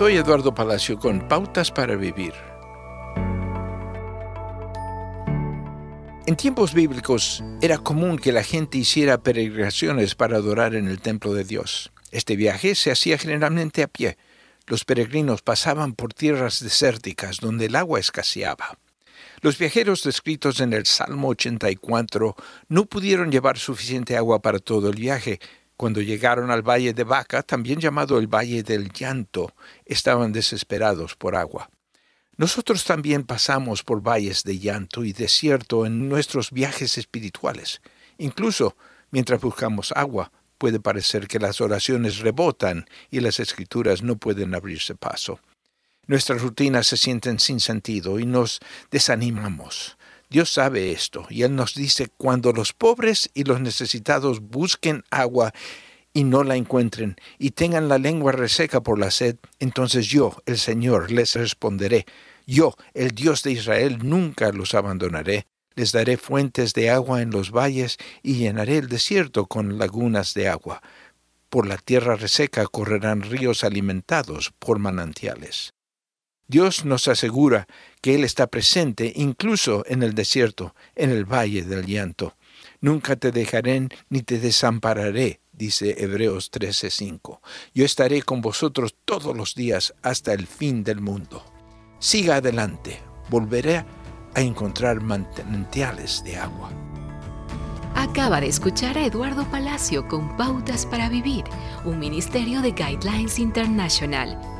Soy Eduardo Palacio con Pautas para Vivir. En tiempos bíblicos era común que la gente hiciera peregrinaciones para adorar en el templo de Dios. Este viaje se hacía generalmente a pie. Los peregrinos pasaban por tierras desérticas donde el agua escaseaba. Los viajeros descritos en el Salmo 84 no pudieron llevar suficiente agua para todo el viaje. Cuando llegaron al valle de Baca, también llamado el Valle del Llanto, estaban desesperados por agua. Nosotros también pasamos por valles de llanto y desierto en nuestros viajes espirituales. Incluso mientras buscamos agua, puede parecer que las oraciones rebotan y las escrituras no pueden abrirse paso. Nuestras rutinas se sienten sin sentido y nos desanimamos. Dios sabe esto y Él nos dice, cuando los pobres y los necesitados busquen agua y no la encuentren y tengan la lengua reseca por la sed, entonces yo, el Señor, les responderé. Yo, el Dios de Israel, nunca los abandonaré. Les daré fuentes de agua en los valles y llenaré el desierto con lagunas de agua. Por la tierra reseca correrán ríos alimentados por manantiales. Dios nos asegura que Él está presente incluso en el desierto, en el valle del llanto. Nunca te dejaré ni te desampararé, dice Hebreos 13:5. Yo estaré con vosotros todos los días hasta el fin del mundo. Siga adelante, volveré a encontrar manantiales de agua. Acaba de escuchar a Eduardo Palacio con Pautas para Vivir, un ministerio de Guidelines International.